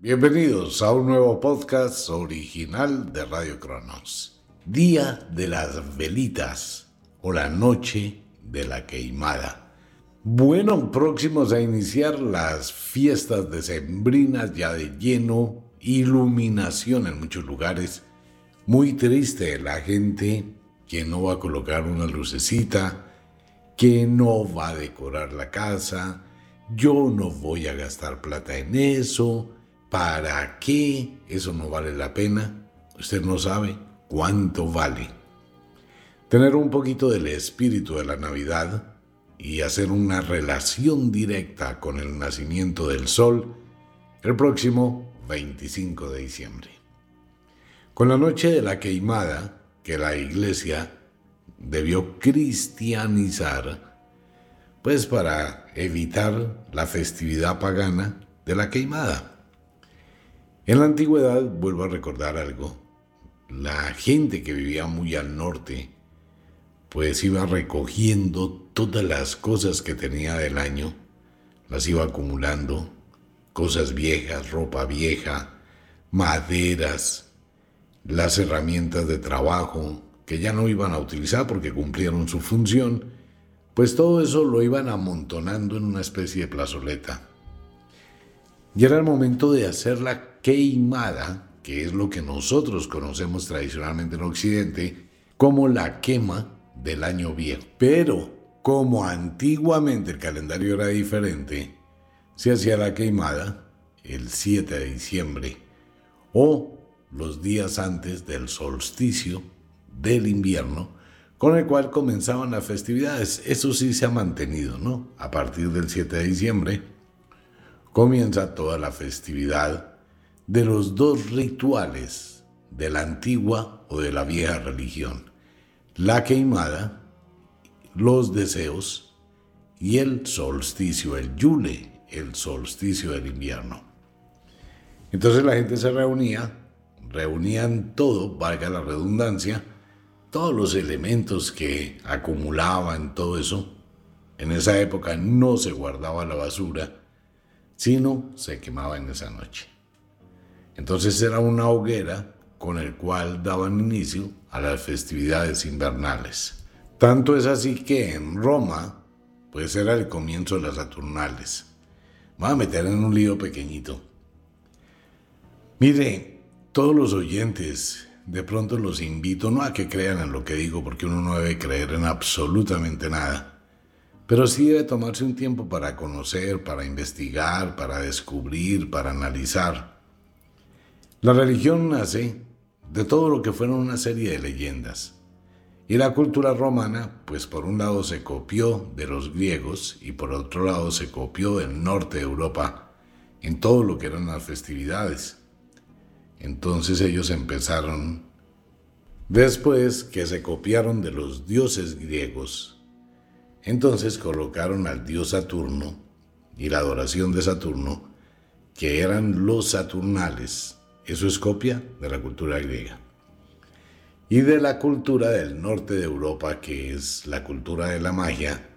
Bienvenidos a un nuevo podcast original de Radio Cronos. Día de las velitas o la noche de la queimada. Bueno, próximos a iniciar las fiestas decembrinas ya de lleno, iluminación en muchos lugares. Muy triste la gente que no va a colocar una lucecita, que no va a decorar la casa, yo no voy a gastar plata en eso, ¿para qué? Eso no vale la pena. Usted no sabe cuánto vale. Tener un poquito del espíritu de la Navidad y hacer una relación directa con el nacimiento del sol el próximo 25 de diciembre. Con la noche de la queimada, que la iglesia debió cristianizar, pues para evitar la festividad pagana de la queimada. En la antigüedad, vuelvo a recordar algo, la gente que vivía muy al norte, pues iba recogiendo todas las cosas que tenía del año, las iba acumulando, cosas viejas, ropa vieja, maderas, las herramientas de trabajo que ya no iban a utilizar porque cumplieron su función, pues todo eso lo iban amontonando en una especie de plazoleta. Y era el momento de hacer la queimada, que es lo que nosotros conocemos tradicionalmente en Occidente, como la quema del año viejo. Pero como antiguamente el calendario era diferente, se hacía la queimada el 7 de diciembre o los días antes del solsticio del invierno, con el cual comenzaban las festividades. Eso sí se ha mantenido, ¿no? A partir del 7 de diciembre comienza toda la festividad de los dos rituales de la antigua o de la vieja religión. La queimada, los deseos y el solsticio, el yule, el solsticio del invierno. Entonces la gente se reunía reunían todo, valga la redundancia, todos los elementos que acumulaban, todo eso. En esa época no se guardaba la basura, sino se quemaba en esa noche. Entonces era una hoguera con el cual daban inicio a las festividades invernales. Tanto es así que en Roma, pues era el comienzo de las Saturnales. Me voy a meter en un lío pequeñito. Mire, todos los oyentes, de pronto los invito no a que crean en lo que digo, porque uno no debe creer en absolutamente nada, pero sí debe tomarse un tiempo para conocer, para investigar, para descubrir, para analizar. La religión nace de todo lo que fueron una serie de leyendas. Y la cultura romana, pues por un lado se copió de los griegos y por otro lado se copió del norte de Europa en todo lo que eran las festividades. Entonces ellos empezaron, después que se copiaron de los dioses griegos, entonces colocaron al dios Saturno y la adoración de Saturno, que eran los Saturnales. Eso es copia de la cultura griega. Y de la cultura del norte de Europa, que es la cultura de la magia,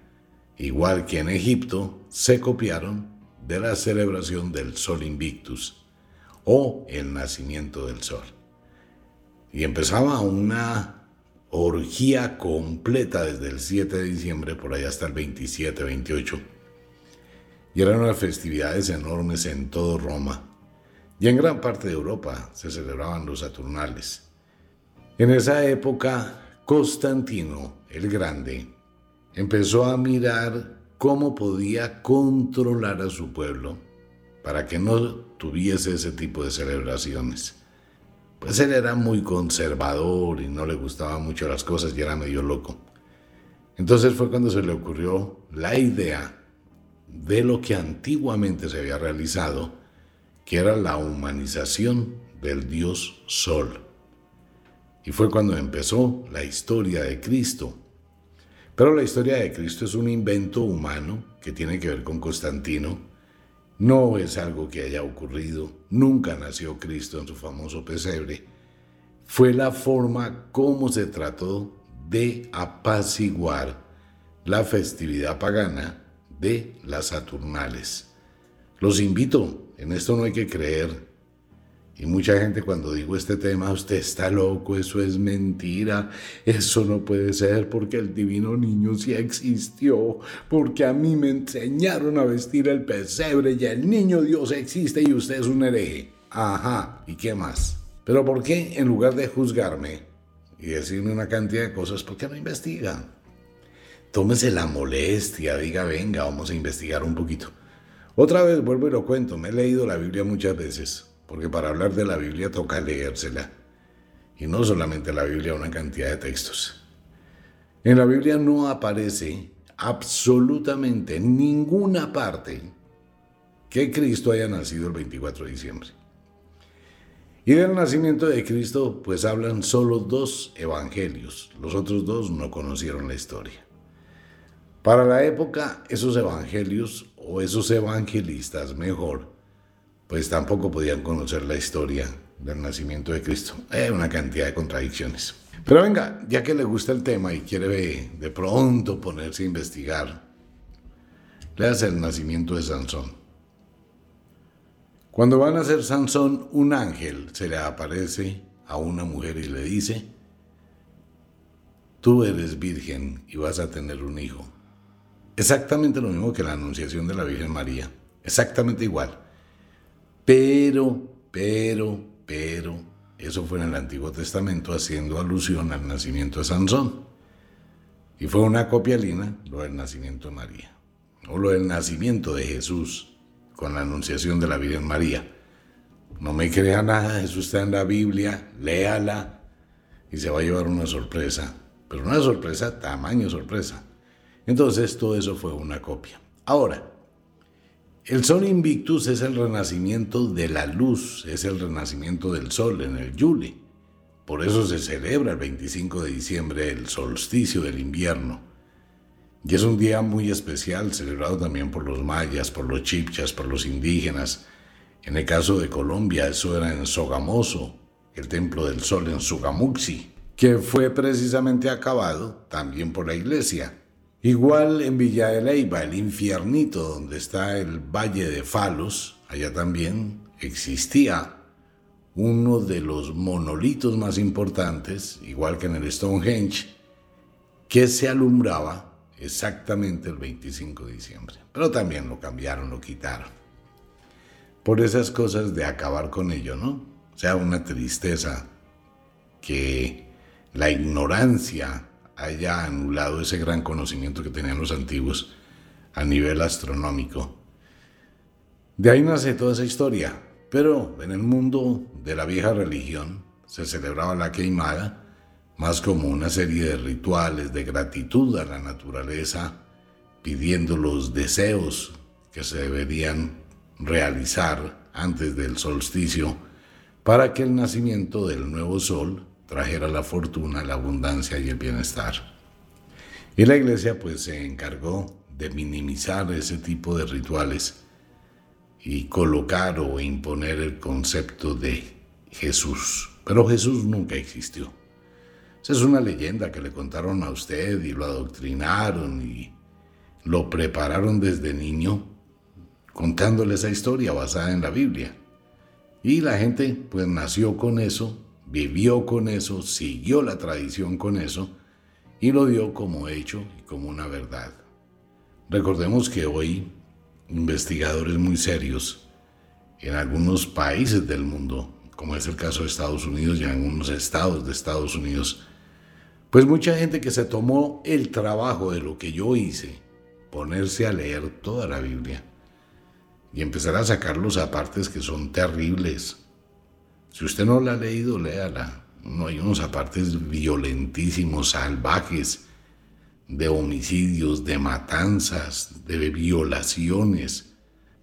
igual que en Egipto, se copiaron de la celebración del Sol Invictus o el nacimiento del sol. Y empezaba una orgía completa desde el 7 de diciembre por allá hasta el 27, 28. Y eran unas festividades enormes en todo Roma. Y en gran parte de Europa se celebraban los Saturnales. En esa época, Constantino el Grande empezó a mirar cómo podía controlar a su pueblo para que no tuviese ese tipo de celebraciones. Pues él era muy conservador y no le gustaban mucho las cosas y era medio loco. Entonces fue cuando se le ocurrió la idea de lo que antiguamente se había realizado, que era la humanización del dios Sol. Y fue cuando empezó la historia de Cristo. Pero la historia de Cristo es un invento humano que tiene que ver con Constantino, no es algo que haya ocurrido, nunca nació Cristo en su famoso pesebre. Fue la forma como se trató de apaciguar la festividad pagana de las Saturnales. Los invito, en esto no hay que creer, Y mucha gente cuando digo este tema, usted está loco, eso es mentira, eso no puede ser porque el divino niño sí existió, porque a mí me enseñaron a vestir el pesebre y el niño Dios existe y usted es un hereje. Ajá, ¿y qué más? Pero ¿por qué en lugar de juzgarme y decirme una cantidad de cosas, por qué no investiga? Tómese la molestia, diga, venga, vamos a investigar un poquito. Otra vez vuelvo y lo cuento, me he leído la Biblia muchas veces porque para hablar de la Biblia toca leérsela. Y no solamente la Biblia, una cantidad de textos. En la Biblia no aparece absolutamente en ninguna parte que Cristo haya nacido el 24 de diciembre. Y del nacimiento de Cristo, pues hablan solo dos evangelios. Los otros dos no conocieron la historia. Para la época, esos evangelios, o esos evangelistas mejor, pues tampoco podían conocer la historia del nacimiento de Cristo. Hay una cantidad de contradicciones. Pero venga, ya que le gusta el tema y quiere de pronto ponerse a investigar, hace el nacimiento de Sansón. Cuando van a nacer Sansón, un ángel se le aparece a una mujer y le dice, tú eres virgen y vas a tener un hijo. Exactamente lo mismo que la anunciación de la Virgen María, exactamente igual. Pero, pero, pero, eso fue en el Antiguo Testamento haciendo alusión al nacimiento de Sansón. Y fue una copia lina lo del nacimiento de María, o lo del nacimiento de Jesús con la anunciación de la Virgen María. No me crea nada, eso está en la Biblia, léala y se va a llevar una sorpresa, pero una sorpresa, tamaño sorpresa. Entonces todo eso fue una copia. Ahora, el Sol Invictus es el renacimiento de la luz, es el renacimiento del Sol en el Yule. Por eso se celebra el 25 de diciembre el solsticio del invierno. Y es un día muy especial, celebrado también por los mayas, por los chipchas, por los indígenas. En el caso de Colombia, eso era en Sogamoso, el templo del sol en Sugamuxi, que fue precisamente acabado también por la iglesia. Igual en Villa de Leyva, el infiernito donde está el Valle de Falos, allá también existía uno de los monolitos más importantes, igual que en el Stonehenge, que se alumbraba exactamente el 25 de diciembre. Pero también lo cambiaron, lo quitaron. Por esas cosas de acabar con ello, ¿no? O sea, una tristeza que la ignorancia haya anulado ese gran conocimiento que tenían los antiguos a nivel astronómico. De ahí nace toda esa historia, pero en el mundo de la vieja religión se celebraba la queimada más como una serie de rituales de gratitud a la naturaleza, pidiendo los deseos que se deberían realizar antes del solsticio para que el nacimiento del nuevo sol trajera la fortuna, la abundancia y el bienestar. Y la iglesia pues se encargó de minimizar ese tipo de rituales y colocar o imponer el concepto de Jesús. Pero Jesús nunca existió. Esa es una leyenda que le contaron a usted y lo adoctrinaron y lo prepararon desde niño contándole esa historia basada en la Biblia. Y la gente pues nació con eso vivió con eso, siguió la tradición con eso y lo dio como hecho y como una verdad. Recordemos que hoy investigadores muy serios en algunos países del mundo, como es el caso de Estados Unidos y en algunos estados de Estados Unidos, pues mucha gente que se tomó el trabajo de lo que yo hice, ponerse a leer toda la Biblia y empezar a sacar los apartes que son terribles, si usted no la ha leído, léala. No hay unos apartes violentísimos, salvajes, de homicidios, de matanzas, de violaciones.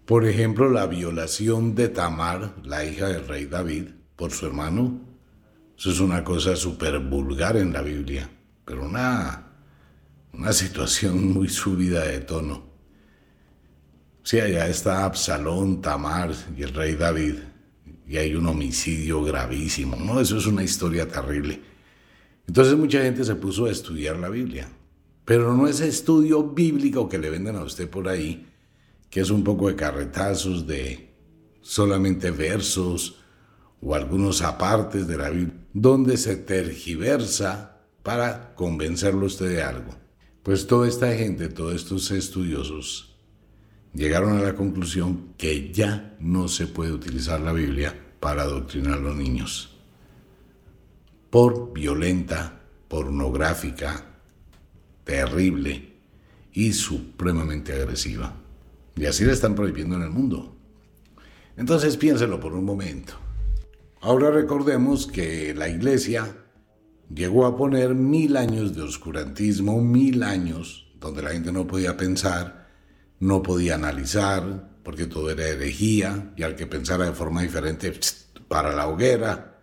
Por ejemplo, la violación de Tamar, la hija del rey David, por su hermano. Eso es una cosa súper vulgar en la Biblia, pero una, una situación muy subida de tono. Sí, allá está Absalón, Tamar y el rey David y hay un homicidio gravísimo. No, eso es una historia terrible. Entonces mucha gente se puso a estudiar la Biblia, pero no ese estudio bíblico que le venden a usted por ahí, que es un poco de carretazos, de solamente versos o algunos apartes de la Biblia donde se tergiversa para convencerlo usted de algo. Pues toda esta gente, todos estos estudiosos, llegaron a la conclusión que ya no se puede utilizar la Biblia para adoctrinar a los niños. Por violenta, pornográfica, terrible y supremamente agresiva. Y así la están prohibiendo en el mundo. Entonces piénselo por un momento. Ahora recordemos que la iglesia llegó a poner mil años de oscurantismo, mil años donde la gente no podía pensar, no podía analizar, porque todo era herejía, y al que pensara de forma diferente, para la hoguera.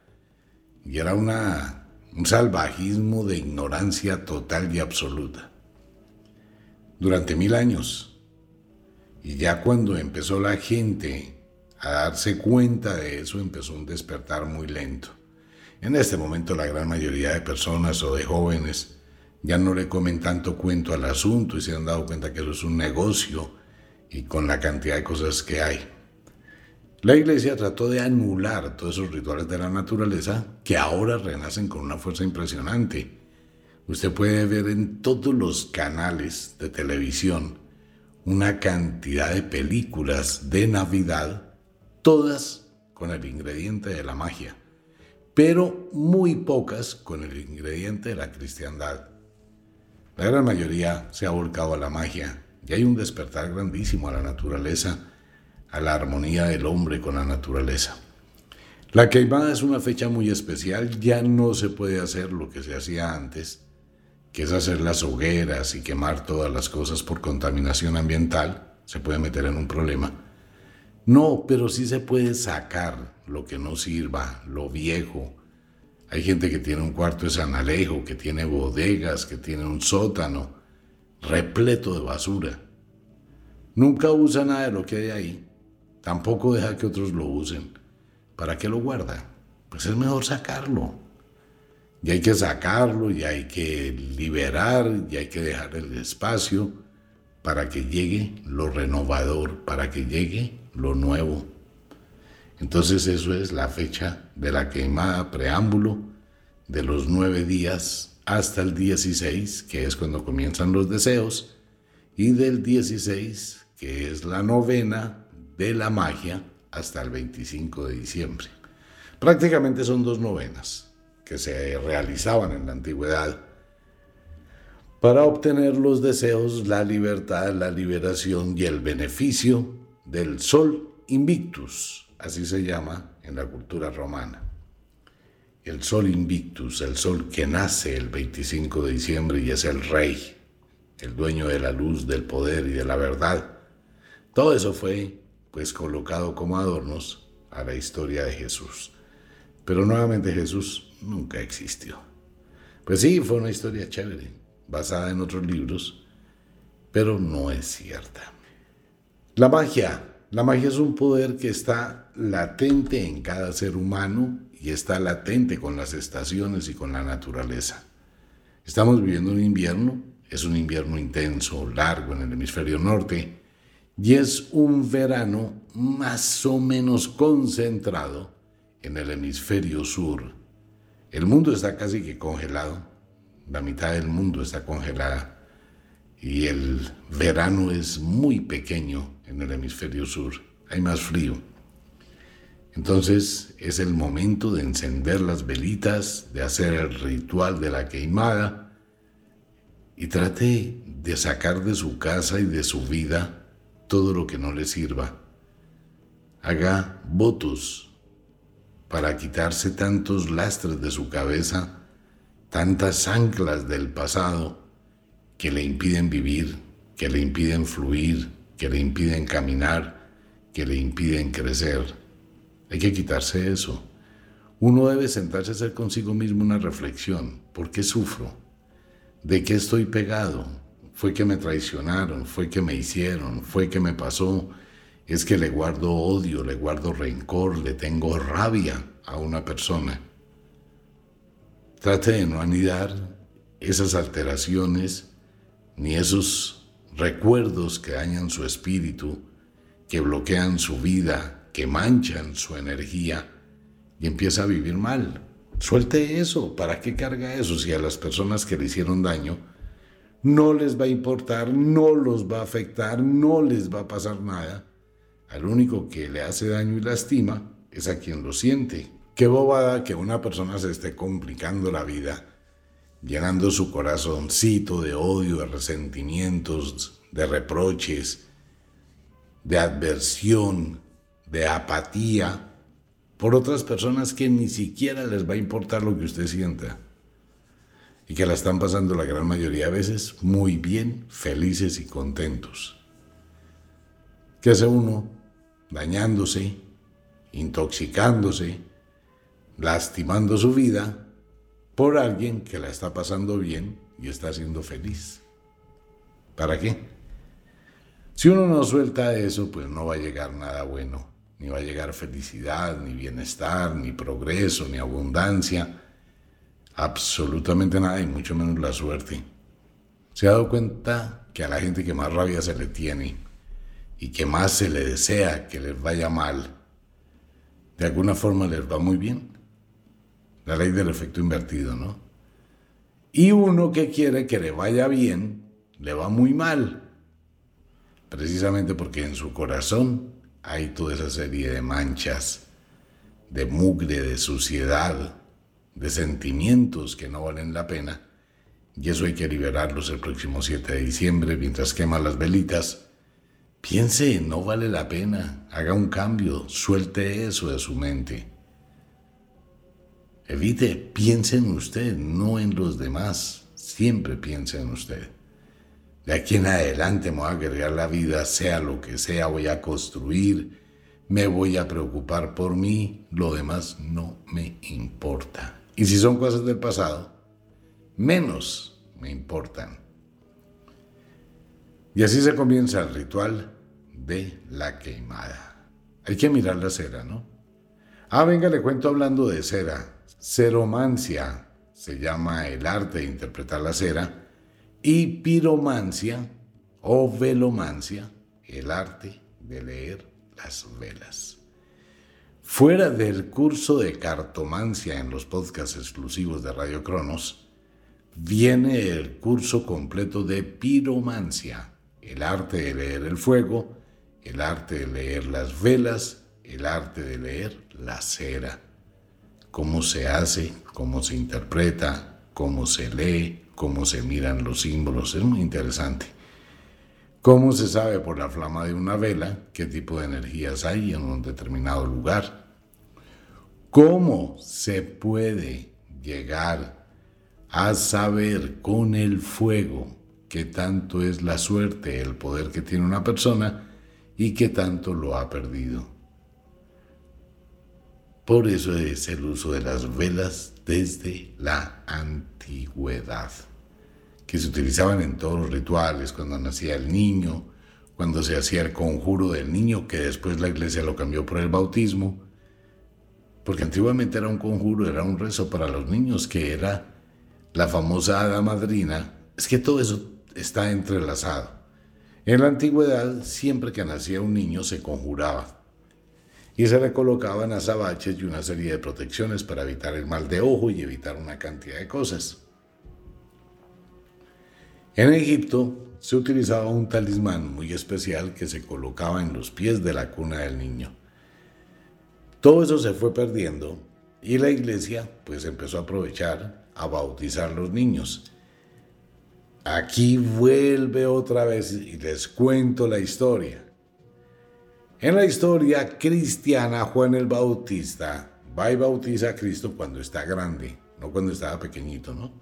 Y era una, un salvajismo de ignorancia total y absoluta. Durante mil años. Y ya cuando empezó la gente a darse cuenta de eso, empezó un despertar muy lento. En este momento la gran mayoría de personas o de jóvenes ya no le comen tanto cuento al asunto y se han dado cuenta que eso es un negocio y con la cantidad de cosas que hay. La iglesia trató de anular todos esos rituales de la naturaleza que ahora renacen con una fuerza impresionante. Usted puede ver en todos los canales de televisión una cantidad de películas de Navidad, todas con el ingrediente de la magia, pero muy pocas con el ingrediente de la cristiandad. La gran mayoría se ha volcado a la magia y hay un despertar grandísimo a la naturaleza, a la armonía del hombre con la naturaleza. La queimada es una fecha muy especial, ya no se puede hacer lo que se hacía antes, que es hacer las hogueras y quemar todas las cosas por contaminación ambiental, se puede meter en un problema. No, pero sí se puede sacar lo que no sirva, lo viejo. Hay gente que tiene un cuarto de San Alejo, que tiene bodegas, que tiene un sótano repleto de basura. Nunca usa nada de lo que hay ahí. Tampoco deja que otros lo usen. ¿Para qué lo guarda? Pues es mejor sacarlo. Y hay que sacarlo, y hay que liberar, y hay que dejar el espacio para que llegue lo renovador, para que llegue lo nuevo. Entonces eso es la fecha de la quemada preámbulo de los nueve días hasta el 16, que es cuando comienzan los deseos, y del 16, que es la novena de la magia, hasta el 25 de diciembre. Prácticamente son dos novenas que se realizaban en la antigüedad para obtener los deseos, la libertad, la liberación y el beneficio del sol invictus, así se llama en la cultura romana. El sol invictus, el sol que nace el 25 de diciembre y es el rey, el dueño de la luz, del poder y de la verdad. Todo eso fue pues colocado como adornos a la historia de Jesús. Pero nuevamente Jesús nunca existió. Pues sí, fue una historia chévere, basada en otros libros, pero no es cierta. La magia. La magia es un poder que está latente en cada ser humano y está latente con las estaciones y con la naturaleza. Estamos viviendo un invierno, es un invierno intenso, largo en el hemisferio norte, y es un verano más o menos concentrado en el hemisferio sur el mundo está casi que congelado, la mitad del mundo está congelada y el verano es muy pequeño en el hemisferio sur, hay más frío. Entonces es el momento de encender las velitas, de hacer el ritual de la queimada y trate de sacar de su casa y de su vida todo lo que no le sirva. Haga votos para quitarse tantos lastres de su cabeza, tantas anclas del pasado que le impiden vivir, que le impiden fluir, que le impiden caminar, que le impiden crecer. Hay que quitarse eso. Uno debe sentarse a hacer consigo mismo una reflexión. ¿Por qué sufro? ¿De qué estoy pegado? ¿Fue que me traicionaron? ¿Fue que me hicieron? ¿Fue que me pasó? es que le guardo odio, le guardo rencor, le tengo rabia a una persona. Trate de no anidar esas alteraciones ni esos recuerdos que dañan su espíritu, que bloquean su vida, que manchan su energía y empieza a vivir mal. Suelte eso, ¿para qué carga eso si a las personas que le hicieron daño no les va a importar, no los va a afectar, no les va a pasar nada? Al único que le hace daño y lastima es a quien lo siente. Qué bobada que una persona se esté complicando la vida, llenando su corazoncito de odio, de resentimientos, de reproches, de adversión, de apatía por otras personas que ni siquiera les va a importar lo que usted sienta y que la están pasando la gran mayoría de veces muy bien, felices y contentos. ¿Qué hace uno? Dañándose, intoxicándose, lastimando su vida por alguien que la está pasando bien y está siendo feliz. ¿Para qué? Si uno no suelta eso, pues no va a llegar nada bueno, ni va a llegar felicidad, ni bienestar, ni progreso, ni abundancia, absolutamente nada, y mucho menos la suerte. ¿Se ha dado cuenta que a la gente que más rabia se le tiene y que más se le desea que les vaya mal, de alguna forma les va muy bien. La ley del efecto invertido, ¿no? Y uno que quiere que le vaya bien, le va muy mal. Precisamente porque en su corazón hay toda esa serie de manchas, de mugre, de suciedad, de sentimientos que no valen la pena. Y eso hay que liberarlos el próximo 7 de diciembre mientras quema las velitas Piense, no vale la pena. Haga un cambio, suelte eso de su mente. Evite, piense en usted, no en los demás. Siempre piense en usted. De aquí en adelante me voy a agregar la vida, sea lo que sea, voy a construir, me voy a preocupar por mí, lo demás no me importa. Y si son cosas del pasado, menos me importan. Y así se comienza el ritual de la queimada. Hay que mirar la cera, ¿no? Ah, venga, le cuento hablando de cera. Ceromancia se llama el arte de interpretar la cera y piromancia o velomancia, el arte de leer las velas. Fuera del curso de cartomancia en los podcasts exclusivos de Radio Cronos, viene el curso completo de piromancia, el arte de leer el fuego el arte de leer las velas, el arte de leer la cera. Cómo se hace, cómo se interpreta, cómo se lee, cómo se miran los símbolos. Es muy interesante. ¿Cómo se sabe por la flama de una vela qué tipo de energías hay en un determinado lugar? ¿Cómo se puede llegar a saber con el fuego qué tanto es la suerte, el poder que tiene una persona y que tanto lo ha perdido. Por eso es el uso de las velas desde la antigüedad, que se utilizaban en todos los rituales, cuando nacía el niño, cuando se hacía el conjuro del niño, que después la iglesia lo cambió por el bautismo, porque antiguamente era un conjuro, era un rezo para los niños, que era la famosa madrina. Es que todo eso está entrelazado. En la antigüedad, siempre que nacía un niño se conjuraba y se le colocaban azabaches y una serie de protecciones para evitar el mal de ojo y evitar una cantidad de cosas. En Egipto se utilizaba un talismán muy especial que se colocaba en los pies de la cuna del niño. Todo eso se fue perdiendo y la iglesia pues empezó a aprovechar a bautizar los niños Aquí vuelve otra vez y les cuento la historia. En la historia cristiana, Juan el Bautista va y bautiza a Cristo cuando está grande, no cuando estaba pequeñito, ¿no?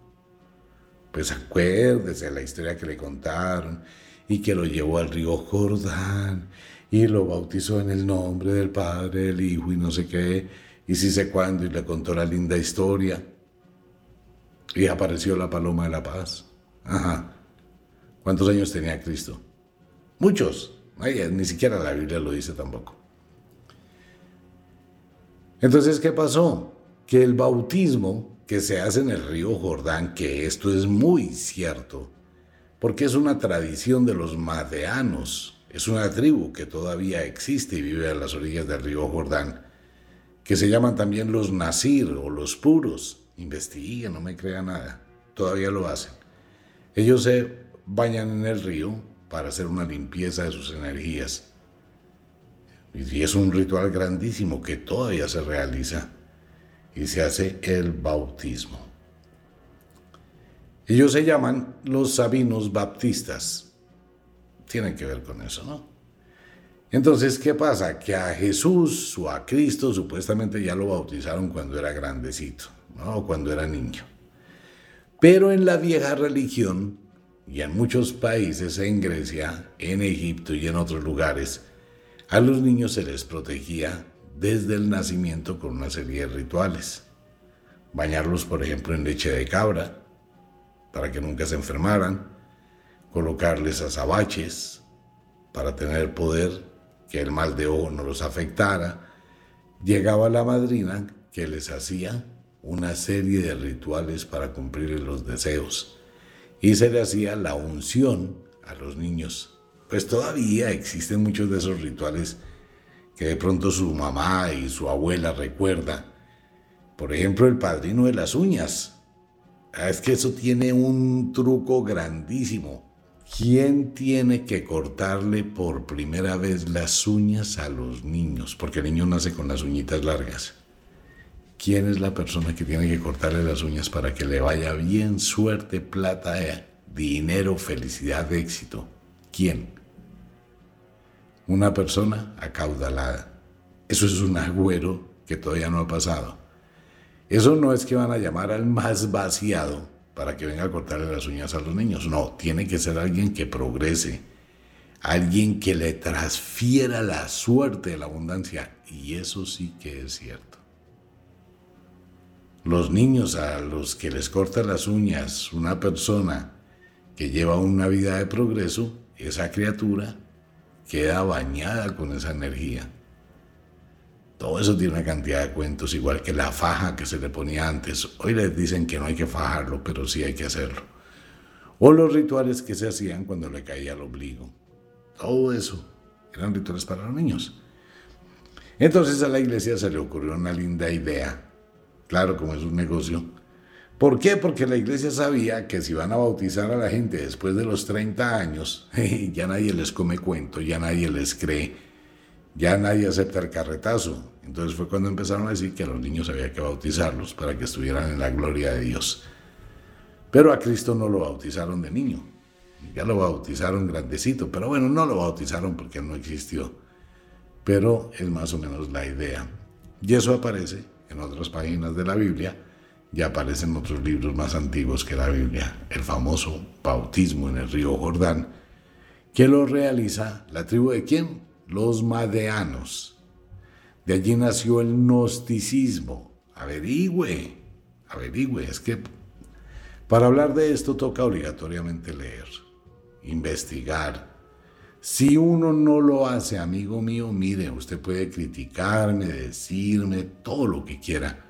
Pues acuérdese la historia que le contaron y que lo llevó al río Jordán y lo bautizó en el nombre del Padre, del Hijo y no sé qué, y si sé cuándo, y le contó la linda historia. Y apareció la paloma de la paz. Ajá. ¿Cuántos años tenía Cristo? Muchos. Ni siquiera la Biblia lo dice tampoco. Entonces, ¿qué pasó? Que el bautismo que se hace en el río Jordán, que esto es muy cierto, porque es una tradición de los madeanos, es una tribu que todavía existe y vive a las orillas del río Jordán, que se llaman también los Nasir o los puros. Investiguen, no me crea nada. Todavía lo hacen. Ellos se bañan en el río para hacer una limpieza de sus energías. Y es un ritual grandísimo que todavía se realiza y se hace el bautismo. Ellos se llaman los sabinos baptistas. Tienen que ver con eso, ¿no? Entonces, ¿qué pasa? Que a Jesús o a Cristo supuestamente ya lo bautizaron cuando era grandecito, ¿no? O cuando era niño. Pero en la vieja religión y en muchos países, en Grecia, en Egipto y en otros lugares, a los niños se les protegía desde el nacimiento con una serie de rituales. Bañarlos, por ejemplo, en leche de cabra, para que nunca se enfermaran, colocarles azabaches para tener poder que el mal de ojo no los afectara, llegaba la madrina que les hacía una serie de rituales para cumplir los deseos y se le hacía la unción a los niños. Pues todavía existen muchos de esos rituales que de pronto su mamá y su abuela recuerda. Por ejemplo, el padrino de las uñas. Ah, es que eso tiene un truco grandísimo. ¿Quién tiene que cortarle por primera vez las uñas a los niños? Porque el niño nace con las uñitas largas. ¿Quién es la persona que tiene que cortarle las uñas para que le vaya bien suerte, plata, eh, dinero, felicidad, éxito? ¿Quién? Una persona acaudalada. Eso es un agüero que todavía no ha pasado. Eso no es que van a llamar al más vaciado para que venga a cortarle las uñas a los niños. No, tiene que ser alguien que progrese, alguien que le transfiera la suerte de la abundancia. Y eso sí que es cierto. Los niños a los que les corta las uñas una persona que lleva una vida de progreso, esa criatura queda bañada con esa energía. Todo eso tiene una cantidad de cuentos, igual que la faja que se le ponía antes. Hoy les dicen que no hay que fajarlo, pero sí hay que hacerlo. O los rituales que se hacían cuando le caía el obligo. Todo eso eran rituales para los niños. Entonces a la iglesia se le ocurrió una linda idea. Claro, como es un negocio. ¿Por qué? Porque la iglesia sabía que si van a bautizar a la gente después de los 30 años, ya nadie les come cuento, ya nadie les cree, ya nadie acepta el carretazo. Entonces fue cuando empezaron a decir que a los niños había que bautizarlos para que estuvieran en la gloria de Dios. Pero a Cristo no lo bautizaron de niño, ya lo bautizaron grandecito, pero bueno, no lo bautizaron porque no existió. Pero es más o menos la idea. Y eso aparece en otras páginas de la Biblia, ya aparecen otros libros más antiguos que la Biblia, el famoso bautismo en el río Jordán, que lo realiza la tribu de quién? Los madeanos de allí nació el gnosticismo. Averigüe, averigüe. Es que para hablar de esto toca obligatoriamente leer, investigar. Si uno no lo hace, amigo mío, mire, usted puede criticarme, decirme todo lo que quiera.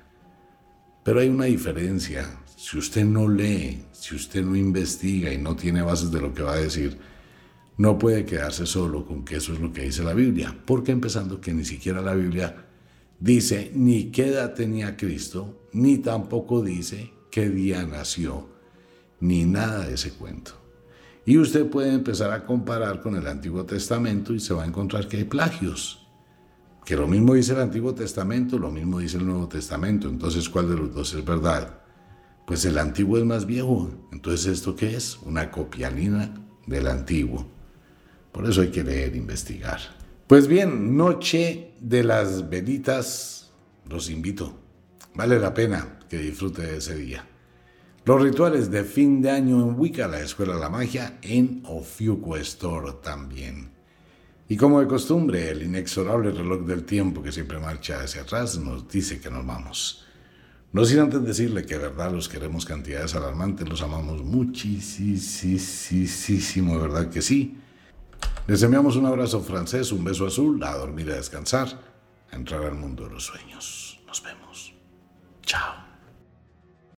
Pero hay una diferencia. Si usted no lee, si usted no investiga y no tiene bases de lo que va a decir, no puede quedarse solo con que eso es lo que dice la Biblia, porque empezando que ni siquiera la Biblia dice ni qué edad tenía Cristo, ni tampoco dice qué día nació, ni nada de ese cuento. Y usted puede empezar a comparar con el Antiguo Testamento y se va a encontrar que hay plagios. Que lo mismo dice el Antiguo Testamento, lo mismo dice el Nuevo Testamento. Entonces, ¿cuál de los dos es verdad? Pues el Antiguo es más viejo. Entonces, ¿esto qué es? Una copialina del Antiguo. Por eso hay que leer, investigar. Pues bien, noche de las velitas, los invito. Vale la pena que disfrute de ese día. Los rituales de fin de año en Wicca, la Escuela de la Magia, en Ofiuco Store también. Y como de costumbre, el inexorable reloj del tiempo que siempre marcha hacia atrás nos dice que nos vamos. No sin antes decirle que de verdad los queremos cantidades alarmantes, los amamos muchísimo, de verdad que sí. Les enviamos un abrazo francés, un beso azul, a dormir a descansar, a entrar al mundo de los sueños. Nos vemos.